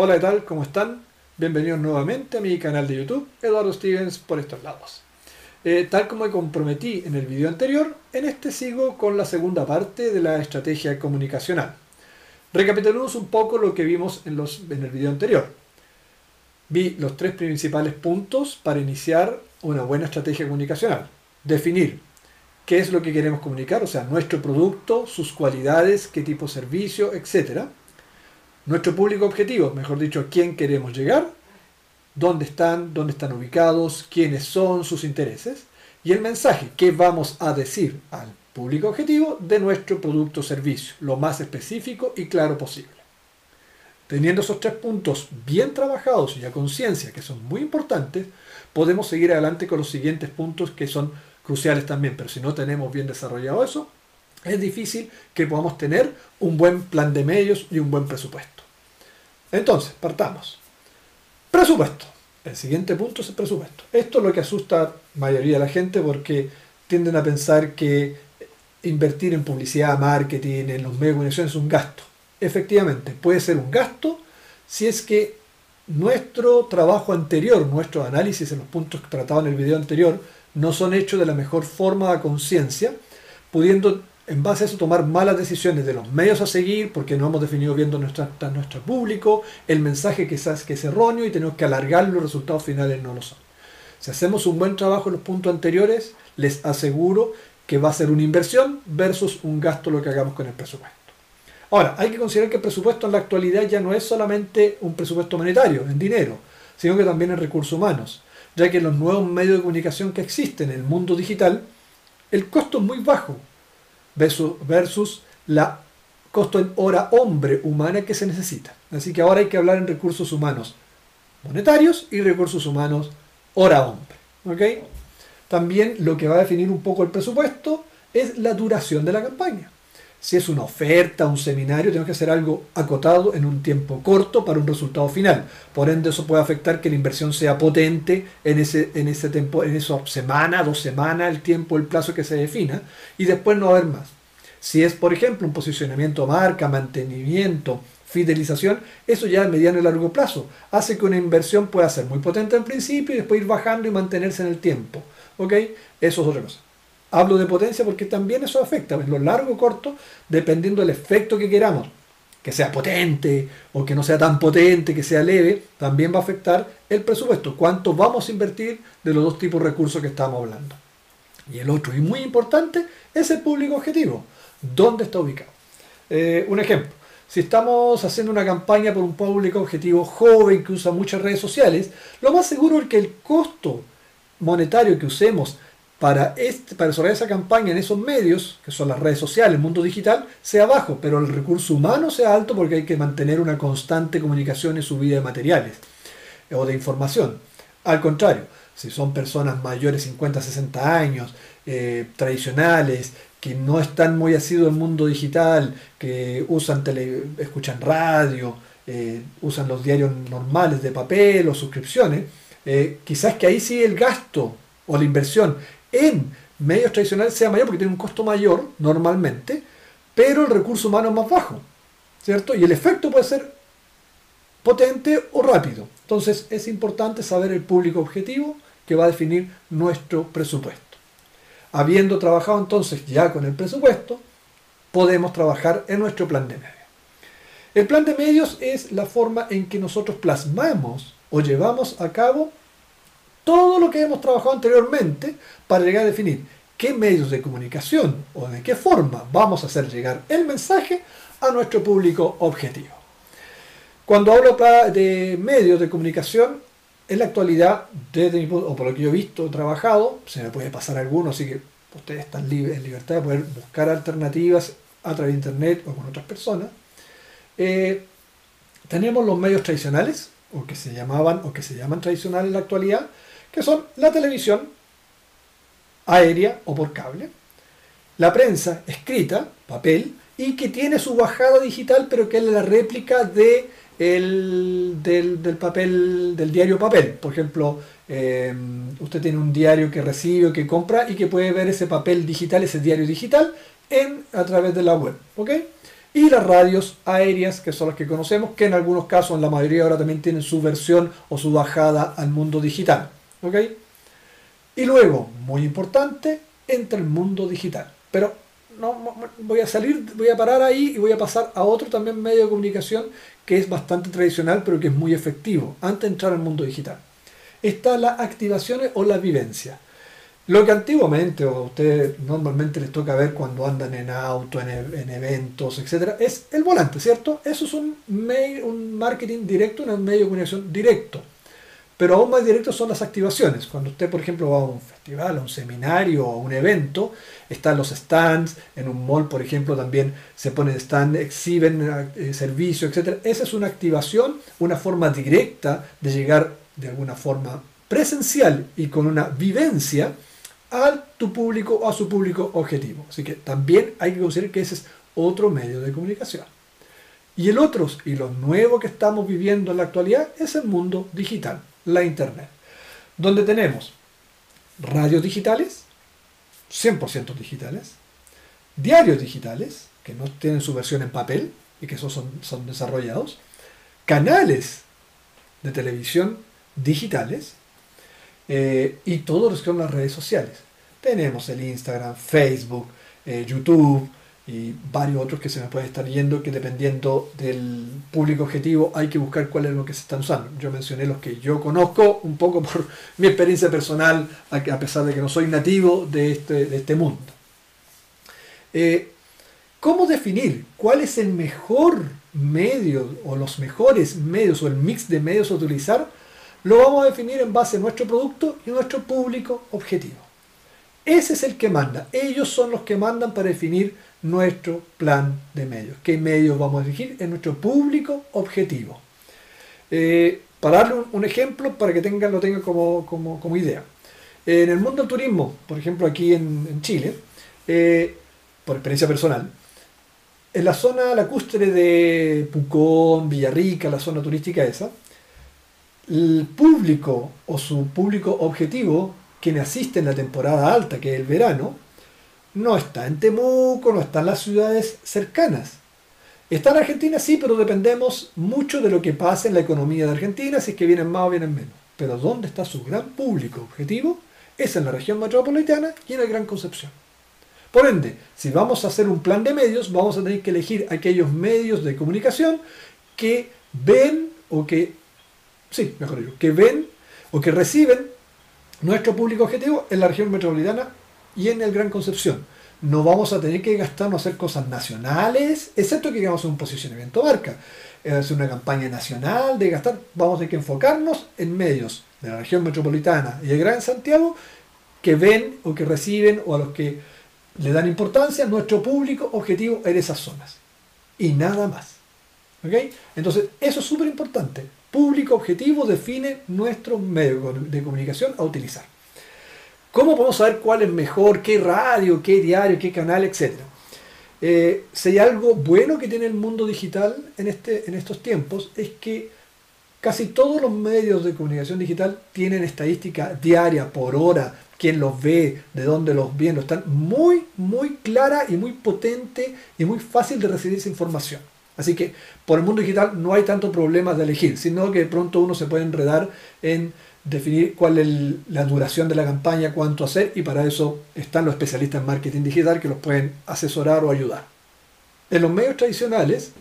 Hola, ¿qué tal? ¿Cómo están? Bienvenidos nuevamente a mi canal de YouTube, Eduardo Stevens, por estos lados. Eh, tal como me comprometí en el video anterior, en este sigo con la segunda parte de la estrategia comunicacional. Recapitulemos un poco lo que vimos en, los, en el video anterior. Vi los tres principales puntos para iniciar una buena estrategia comunicacional. Definir qué es lo que queremos comunicar, o sea, nuestro producto, sus cualidades, qué tipo de servicio, etc nuestro público objetivo, mejor dicho, a quién queremos llegar, dónde están, dónde están ubicados, quiénes son sus intereses y el mensaje que vamos a decir al público objetivo de nuestro producto o servicio, lo más específico y claro posible. Teniendo esos tres puntos bien trabajados y a conciencia, que son muy importantes, podemos seguir adelante con los siguientes puntos que son cruciales también, pero si no tenemos bien desarrollado eso, es difícil que podamos tener un buen plan de medios y un buen presupuesto. Entonces, partamos. Presupuesto. El siguiente punto es el presupuesto. Esto es lo que asusta a la mayoría de la gente porque tienden a pensar que invertir en publicidad, marketing, en los medios de comunicación es un gasto. Efectivamente, puede ser un gasto si es que nuestro trabajo anterior, nuestro análisis en los puntos tratados en el video anterior, no son hechos de la mejor forma a conciencia, pudiendo en base a eso tomar malas decisiones de los medios a seguir porque no hemos definido bien nuestro público, el mensaje que es, que es erróneo y tenemos que alargar los resultados finales no lo son. Si hacemos un buen trabajo en los puntos anteriores, les aseguro que va a ser una inversión versus un gasto lo que hagamos con el presupuesto. Ahora, hay que considerar que el presupuesto en la actualidad ya no es solamente un presupuesto monetario, en dinero, sino que también en recursos humanos, ya que los nuevos medios de comunicación que existen en el mundo digital, el costo es muy bajo, versus, la costo en hora hombre humana que se necesita. Así que ahora hay que hablar en recursos humanos monetarios y recursos humanos hora hombre. ¿okay? También lo que va a definir un poco el presupuesto es la duración de la campaña. Si es una oferta, un seminario, tenemos que hacer algo acotado en un tiempo corto para un resultado final. Por ende, eso puede afectar que la inversión sea potente en ese, en ese tiempo, en esa semana, dos semanas, el tiempo, el plazo que se defina, y después no haber más. Si es, por ejemplo, un posicionamiento marca, mantenimiento, fidelización, eso ya a mediano y largo plazo hace que una inversión pueda ser muy potente al principio y después ir bajando y mantenerse en el tiempo. ¿Ok? Eso es otra cosa. Hablo de potencia porque también eso afecta en lo largo o corto, dependiendo del efecto que queramos. Que sea potente o que no sea tan potente, que sea leve, también va a afectar el presupuesto. ¿Cuánto vamos a invertir de los dos tipos de recursos que estamos hablando? Y el otro, y muy importante, es el público objetivo. ¿Dónde está ubicado? Eh, un ejemplo. Si estamos haciendo una campaña por un público objetivo joven que usa muchas redes sociales, lo más seguro es que el costo monetario que usemos para, este, para desarrollar esa campaña en esos medios, que son las redes sociales, el mundo digital, sea bajo, pero el recurso humano sea alto porque hay que mantener una constante comunicación y subida de materiales o de información. Al contrario, si son personas mayores 50, 60 años, eh, tradicionales, que no están muy asiduos al mundo digital, que usan tele, escuchan radio, eh, usan los diarios normales de papel o suscripciones, eh, quizás que ahí sí el gasto o la inversión en medios tradicionales sea mayor porque tiene un costo mayor normalmente, pero el recurso humano es más bajo, ¿cierto? Y el efecto puede ser potente o rápido. Entonces es importante saber el público objetivo que va a definir nuestro presupuesto. Habiendo trabajado entonces ya con el presupuesto, podemos trabajar en nuestro plan de medios. El plan de medios es la forma en que nosotros plasmamos o llevamos a cabo todo lo que hemos trabajado anteriormente para llegar a definir qué medios de comunicación o de qué forma vamos a hacer llegar el mensaje a nuestro público objetivo. Cuando hablo de medios de comunicación, en la actualidad, desde o por lo que yo he visto, trabajado, se me puede pasar alguno, así que ustedes están libres, en libertad de poder buscar alternativas a través de internet o con otras personas. Eh, tenemos los medios tradicionales, o que se llamaban, o que se llaman tradicionales en la actualidad, que son la televisión aérea o por cable, la prensa escrita, papel, y que tiene su bajada digital, pero que es la réplica de del, papel, del diario papel. Por ejemplo, eh, usted tiene un diario que recibe o que compra y que puede ver ese papel digital, ese diario digital, en, a través de la web. ¿ok? y las radios aéreas, que son las que conocemos, que en algunos casos, en la mayoría ahora también tienen su versión o su bajada al mundo digital. ¿ok? Y luego, muy importante, entra el mundo digital. Pero no, voy a salir, voy a parar ahí y voy a pasar a otro también medio de comunicación que es bastante tradicional, pero que es muy efectivo, antes de entrar al mundo digital. Está las activaciones o la vivencia. Lo que antiguamente o a ustedes normalmente les toca ver cuando andan en auto, en, e, eventos, etc., es el volante, ¿cierto? Eso es un, un marketing directo, un medio de comunicación directo. Pero aún más directo son las activaciones. Cuando usted, por ejemplo, va a un festival, a un seminario o a un evento, están los stands, en un mall, por ejemplo, también se ponen stands, exhiben eh, servicios, etc. Esa es una activación, una forma directa de llegar de alguna forma presencial y con una vivencia a tu público o a su público objetivo. Así que también hay que considerar que ese es otro medio de comunicación. Y el otro, y lo nuevo que estamos viviendo en la actualidad, es el mundo digital, la Internet, donde tenemos radios digitales, 100% digitales, diarios digitales, que no tienen su versión en papel y que esos son, son desarrollados, canales de televisión digitales, eh, y todos los que son las redes sociales. Tenemos el Instagram, Facebook, eh, YouTube y varios otros que se me pueden estar yendo que dependiendo del público objetivo hay que buscar cuál es lo que se están usando. Yo mencioné los que yo conozco un poco por mi experiencia personal, a pesar de que no soy nativo de este, de este mundo. Eh, ¿Cómo definir cuál es el mejor medio o los mejores medios o el mix de medios a utilizar lo vamos a definir en base a nuestro producto y nuestro público objetivo. Ese es el que manda. Ellos son los que mandan para definir nuestro plan de medios. ¿Qué medios vamos a elegir en nuestro público objetivo? Eh, para darle un, ejemplo, para que tengan, lo tengan como, idea. En el mundo del turismo, por ejemplo aquí en, Chile, eh, por experiencia personal, en la zona lacustre de Pucón, Villarrica, la zona turística esa, el público o su público objetivo, quien asiste en la temporada alta, que es el verano, no está en Temuco, no está en las ciudades cercanas. Está en Argentina, sí, pero dependemos mucho de lo que pasa en la economía de Argentina, si es que vienen más o vienen menos. Pero ¿dónde está su gran público objetivo? Es en la región metropolitana y en el Gran Concepción. Por ende, si vamos a hacer un plan de medios, vamos a tener que elegir aquellos medios de comunicación que ven o que sí, mejor dicho, que ven o que reciben nuestro público objetivo en la región metropolitana y en el Gran Concepción. No vamos a tener que gastarnos hacer cosas nacionales, excepto que hagamos un posicionamiento marca. Es una campaña nacional de gastar, vamos a tener que enfocarnos en medios de la región metropolitana y el Gran Santiago que ven o que reciben o a los que le dan importancia nuestro público objetivo en esas zonas. Y nada más. ¿Ok? Entonces, eso es súper importante público objetivo define nuestro medio de comunicación a utilizar. ¿Cómo podemos saber cuál es mejor, qué radio, qué diario, qué canal, etcétera? Eh, si hay algo bueno que tiene el mundo digital en, este, en estos tiempos es que casi todos los medios de comunicación digital tienen estadística diaria, por hora, quién los ve, de dónde los viene, están muy, muy clara y muy potente y muy fácil de recibir esa información. Así que por el mundo digital no hay tanto problema de elegir, sino que de pronto uno se puede enredar en definir cuál es la duración de la campaña, cuánto hacer, y para eso están los especialistas en marketing digital que los pueden asesorar o ayudar. En los medios tradicionales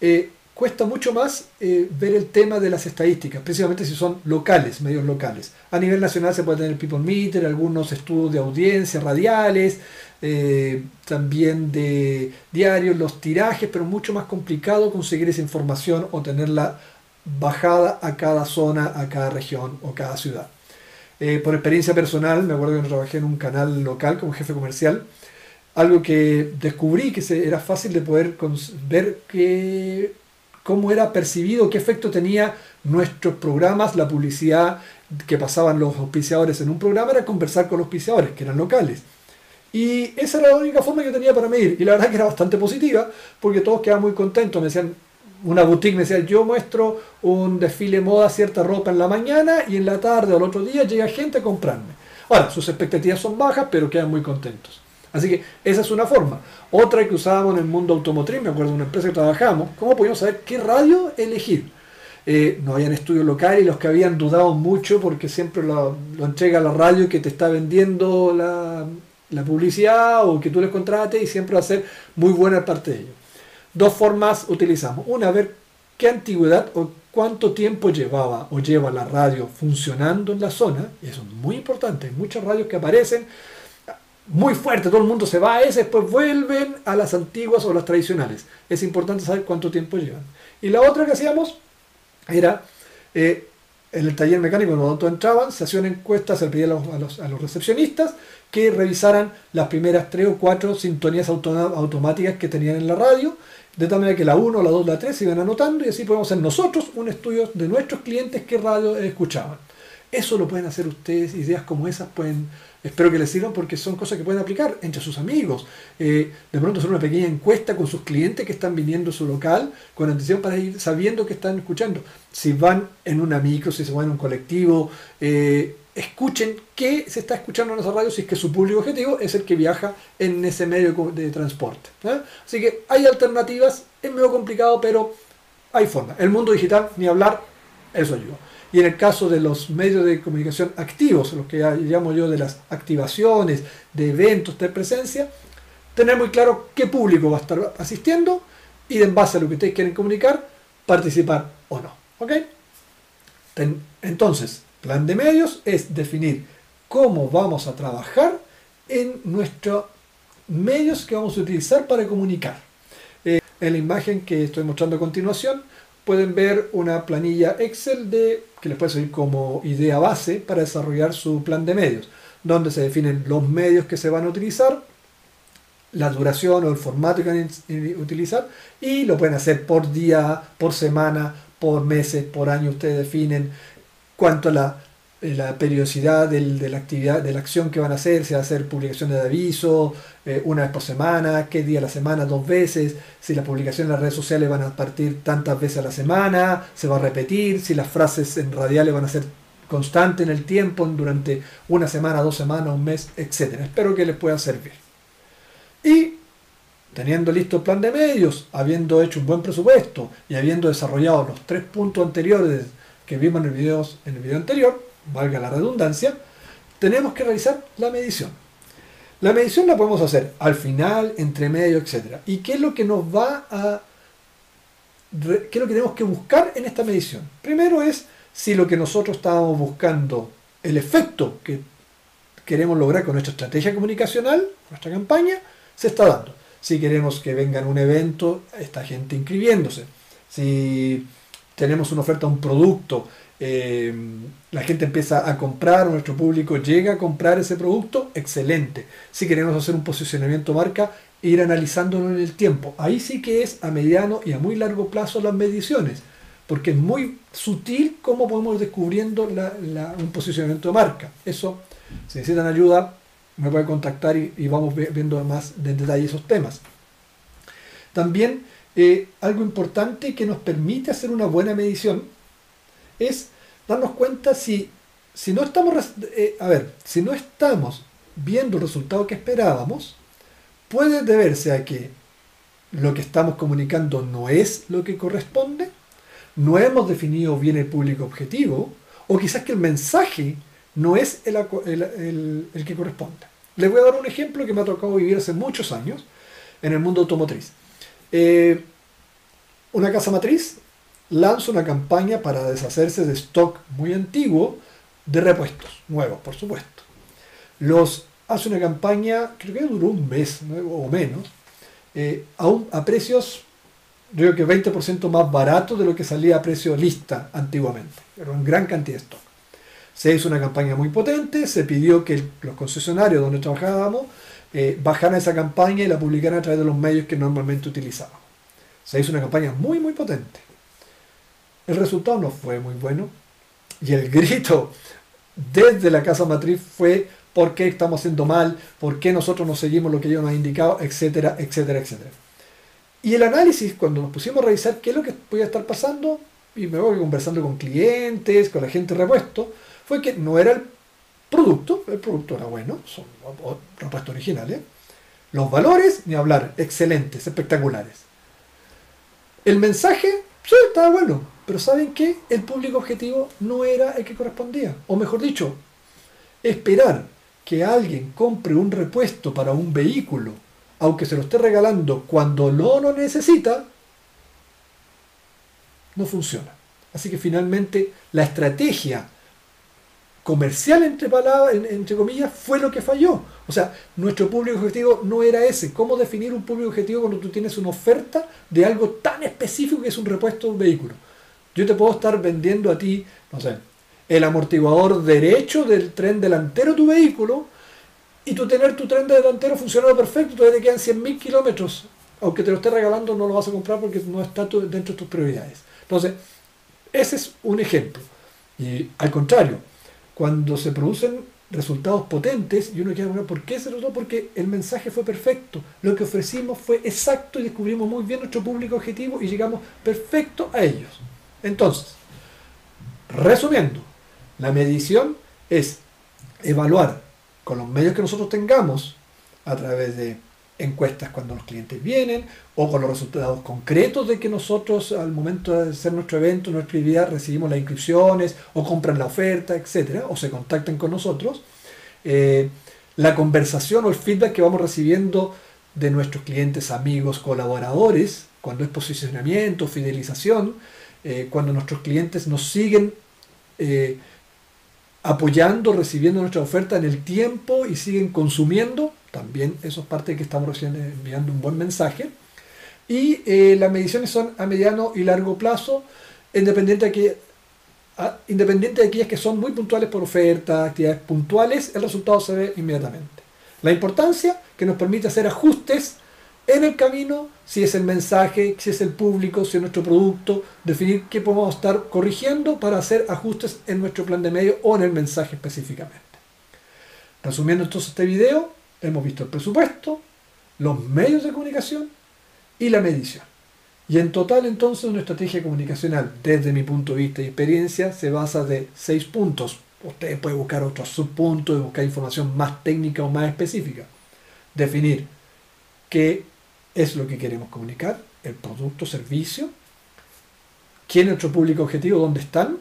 eh, cuesta mucho más eh, ver el tema de las estadísticas, principalmente si son locales, medios locales. A nivel nacional se puede tener People Meter, algunos estudios de audiencia radiales, eh, también de diarios, los tirajes, pero mucho más complicado conseguir esa información o tenerla bajada a cada zona, a cada región o cada ciudad. Eh, por experiencia personal, me acuerdo que trabajé en un canal local como jefe comercial, algo que descubrí que era fácil de poder ver que, cómo era percibido, qué efecto tenía nuestros programas, la publicidad que pasaban los auspiciadores en un programa, era conversar con los auspiciadores, que eran locales. Y esa era la única forma que tenía para medir. Y la verdad que era bastante positiva, porque todos quedaban muy contentos. Me decían, una boutique me decía, yo muestro un desfile moda, cierta ropa en la mañana y en la tarde o el otro día llega gente a comprarme. Ahora, sus expectativas son bajas, pero quedan muy contentos. Así que esa es una forma. Otra que usábamos en el mundo automotriz, me acuerdo de una empresa que trabajamos, ¿cómo podíamos saber qué radio elegir? Eh, no habían estudios locales y los que habían dudado mucho porque siempre lo, entrega la radio que te está vendiendo la, la, publicidad o que tú les contrates y siempre va a ser muy buena parte de ello. Dos formas utilizamos. Una, ver qué antigüedad o cuánto tiempo llevaba o lleva la radio funcionando en la zona. Eso es muy importante. Hay muchas radios que aparecen muy fuerte, todo el mundo se va a ese, después vuelven a las antiguas o las tradicionales. Es importante saber cuánto tiempo llevan. Y la otra que hacíamos era eh, en el taller mecánico, cuando todos entraban, se hacía una encuesta, se pedía a los, a, los, recepcionistas que revisaran las primeras tres o cuatro sintonías automáticas que tenían en la radio, de tal manera que la 1, la 2, la 3 se iban anotando y así podemos hacer nosotros un estudio de nuestros clientes qué radio escuchaban. Eso lo pueden hacer ustedes, ideas como esas pueden Espero que les sirvan porque son cosas que pueden aplicar entre sus amigos. Eh, de pronto hacer una pequeña encuesta con sus clientes que están viniendo a su local con atención para ir sabiendo que están escuchando. Si van en una micro, si se van en un colectivo, eh, escuchen qué se está escuchando en esa radio si es que su público objetivo es el que viaja en ese medio de transporte. ¿eh? Así que hay alternativas, es medio complicado, pero hay forma. El mundo digital, ni hablar, eso ayuda. Y en el caso de los medios de comunicación activos, los que llamo yo de las activaciones, de eventos de presencia, tener muy claro qué público va a estar asistiendo y en base a lo que ustedes quieren comunicar, participar o no. ¿Ok? Entonces, plan de medios es definir cómo vamos a trabajar en nuestros medios que vamos a utilizar para comunicar. Eh, en la imagen que estoy mostrando a continuación, pueden ver una planilla Excel de, que les puede servir como idea base para desarrollar su plan de medios, donde se definen los medios que se van a utilizar, la duración o el formato que van a utilizar y lo pueden hacer por día, por semana, por meses, por año. Ustedes definen cuánto la la periodicidad de la actividad, de la acción que van a hacer, si va a hacer publicaciones de aviso eh, una vez por semana, qué día a la semana, dos veces, si las publicaciones en las redes sociales van a partir tantas veces a la semana, se va a repetir, si las frases en radiales van a ser constantes en el tiempo, durante una semana, dos semanas, un mes, etc. Espero que les pueda servir. Y teniendo listo el plan de medios, habiendo hecho un buen presupuesto y habiendo desarrollado los tres puntos anteriores que vimos en el en el video anterior, valga la redundancia, tenemos que realizar la medición. La medición la podemos hacer al final, entre medio, etc. ¿Y qué es lo que nos va a... qué es lo que tenemos que buscar en esta medición? Primero es si lo que nosotros estábamos buscando, el efecto que queremos lograr con nuestra estrategia comunicacional, nuestra campaña, se está dando. Si queremos que vengan un evento, esta gente inscribiéndose. Si tenemos una oferta, un producto, eh, la gente empieza a comprar, nuestro público llega a comprar ese producto, excelente. Si queremos hacer un posicionamiento marca, ir analizándolo en el tiempo. Ahí sí que es a mediano y a muy largo plazo las mediciones, porque es muy sutil cómo podemos ir descubriendo un posicionamiento de marca. Eso, si necesitan ayuda, me pueden contactar y, vamos viendo más de detalle esos temas. También eh, algo importante que nos permite hacer una buena medición es darnos cuenta si, si no estamos, eh, a ver, si no estamos viendo el resultado que esperábamos, puede deberse a que lo que estamos comunicando no es lo que corresponde, no hemos definido bien el público objetivo, o quizás que el mensaje no es el, el, que corresponde. Les voy a dar un ejemplo que me ha tocado vivir hace muchos años en el mundo automotriz. Eh, una casa matriz lanza una campaña para deshacerse de stock muy antiguo de repuestos, nuevos por supuesto. Los hace una campaña, creo que duró un mes o menos, eh, a, precios, creo que 20% más barato de lo que salía a precio lista antiguamente. Era una gran cantidad de stock. Se hizo una campaña muy potente, se pidió que los concesionarios donde trabajábamos eh, bajaran esa campaña y la publicaran a través de los medios que normalmente utilizábamos. Se hizo una campaña muy, muy potente. El resultado no fue muy bueno. Y el grito desde la casa matriz fue por qué estamos haciendo mal, por qué nosotros no seguimos lo que ellos nos han indicado, etcétera, etcétera, etcétera. Y el análisis, cuando nos pusimos a revisar qué es lo que podía estar pasando, y me voy conversando con clientes, con la gente repuesto, fue que no era el producto, el producto era bueno, son repuestos originales, Los valores, ni hablar, excelentes, espectaculares. El mensaje, sí, estaba bueno, pero ¿saben qué? El público objetivo no era el que correspondía. O mejor dicho, esperar que alguien compre un repuesto para un vehículo, aunque se lo esté regalando cuando no lo necesita, no funciona. Así que finalmente la estrategia comercial, entre, palabras, entre comillas, fue lo que falló. O sea, nuestro público objetivo no era ese. ¿Cómo definir un público objetivo cuando tú tienes una oferta de algo tan específico que es un repuesto de un vehículo? Yo te puedo estar vendiendo a ti, no sé, el amortiguador derecho del tren delantero de tu vehículo y tú tener tu tren delantero funcionando perfecto, todavía te quedan 100.000 kilómetros. Aunque te lo esté regalando, no lo vas a comprar porque no está dentro de tus prioridades. Entonces, ese es un ejemplo. Y al contrario, cuando se producen resultados potentes y uno quiere preguntar por qué se resultó, porque el mensaje fue perfecto, lo que ofrecimos fue exacto y descubrimos muy bien nuestro público objetivo y llegamos perfecto a ellos. Entonces, resumiendo, la medición es evaluar con los medios que nosotros tengamos a través de encuestas cuando los clientes vienen o con los resultados concretos de que nosotros al momento de hacer nuestro evento, nuestra actividad, recibimos las inscripciones o compran la oferta, etcétera, o se contactan con nosotros. Eh, la conversación o el feedback que vamos recibiendo de nuestros clientes, amigos, colaboradores, cuando es posicionamiento, fidelización, eh, cuando nuestros clientes nos siguen eh, apoyando, recibiendo nuestra oferta en el tiempo y siguen consumiendo, también eso es parte de que estamos enviando un buen mensaje. Y eh, las mediciones son a mediano y largo plazo, independiente de, que, independiente de aquellas que son muy puntuales por oferta, actividades puntuales, el resultado se ve inmediatamente. La importancia que nos permite hacer ajustes en el camino, si es el mensaje, si es el público, si es nuestro producto, definir qué podemos estar corrigiendo para hacer ajustes en nuestro plan de medio o en el mensaje específicamente. Resumiendo entonces este video, hemos visto el presupuesto, los medios de comunicación y la medición. Y en total entonces una estrategia comunicacional, desde mi punto de vista y experiencia, se basa de seis puntos. Ustedes pueden buscar otros subpuntos y buscar información más técnica o más específica. Definir qué es lo que queremos comunicar, el producto, servicio, quién es nuestro público objetivo, dónde están,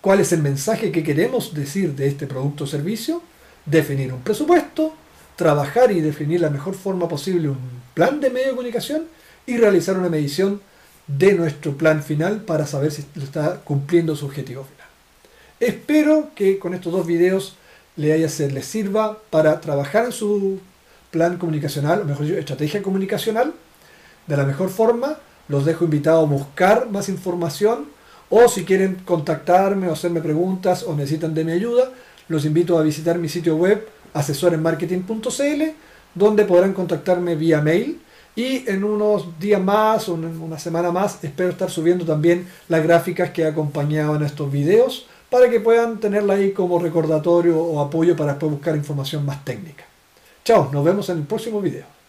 cuál es el mensaje que queremos decir de este producto o servicio, definir un presupuesto, trabajar y definir la mejor forma posible un plan de medio de comunicación y realizar una medición de nuestro plan final para saber si está cumpliendo su objetivo final. Espero que con estos dos videos le haya, les sirva para trabajar en su plan comunicacional, o mejor dicho, estrategia comunicacional, de la mejor forma. Los dejo invitados a buscar más información o si quieren contactarme o hacerme preguntas o necesitan de mi ayuda, los invito a visitar mi sitio web asesorenmarketing.cl donde podrán contactarme vía mail y en unos días más o en una semana más espero estar subiendo también las gráficas que acompañaban estos videos para que puedan tenerla ahí como recordatorio o apoyo para después buscar información más técnica. Chao, nos vemos en el próximo video.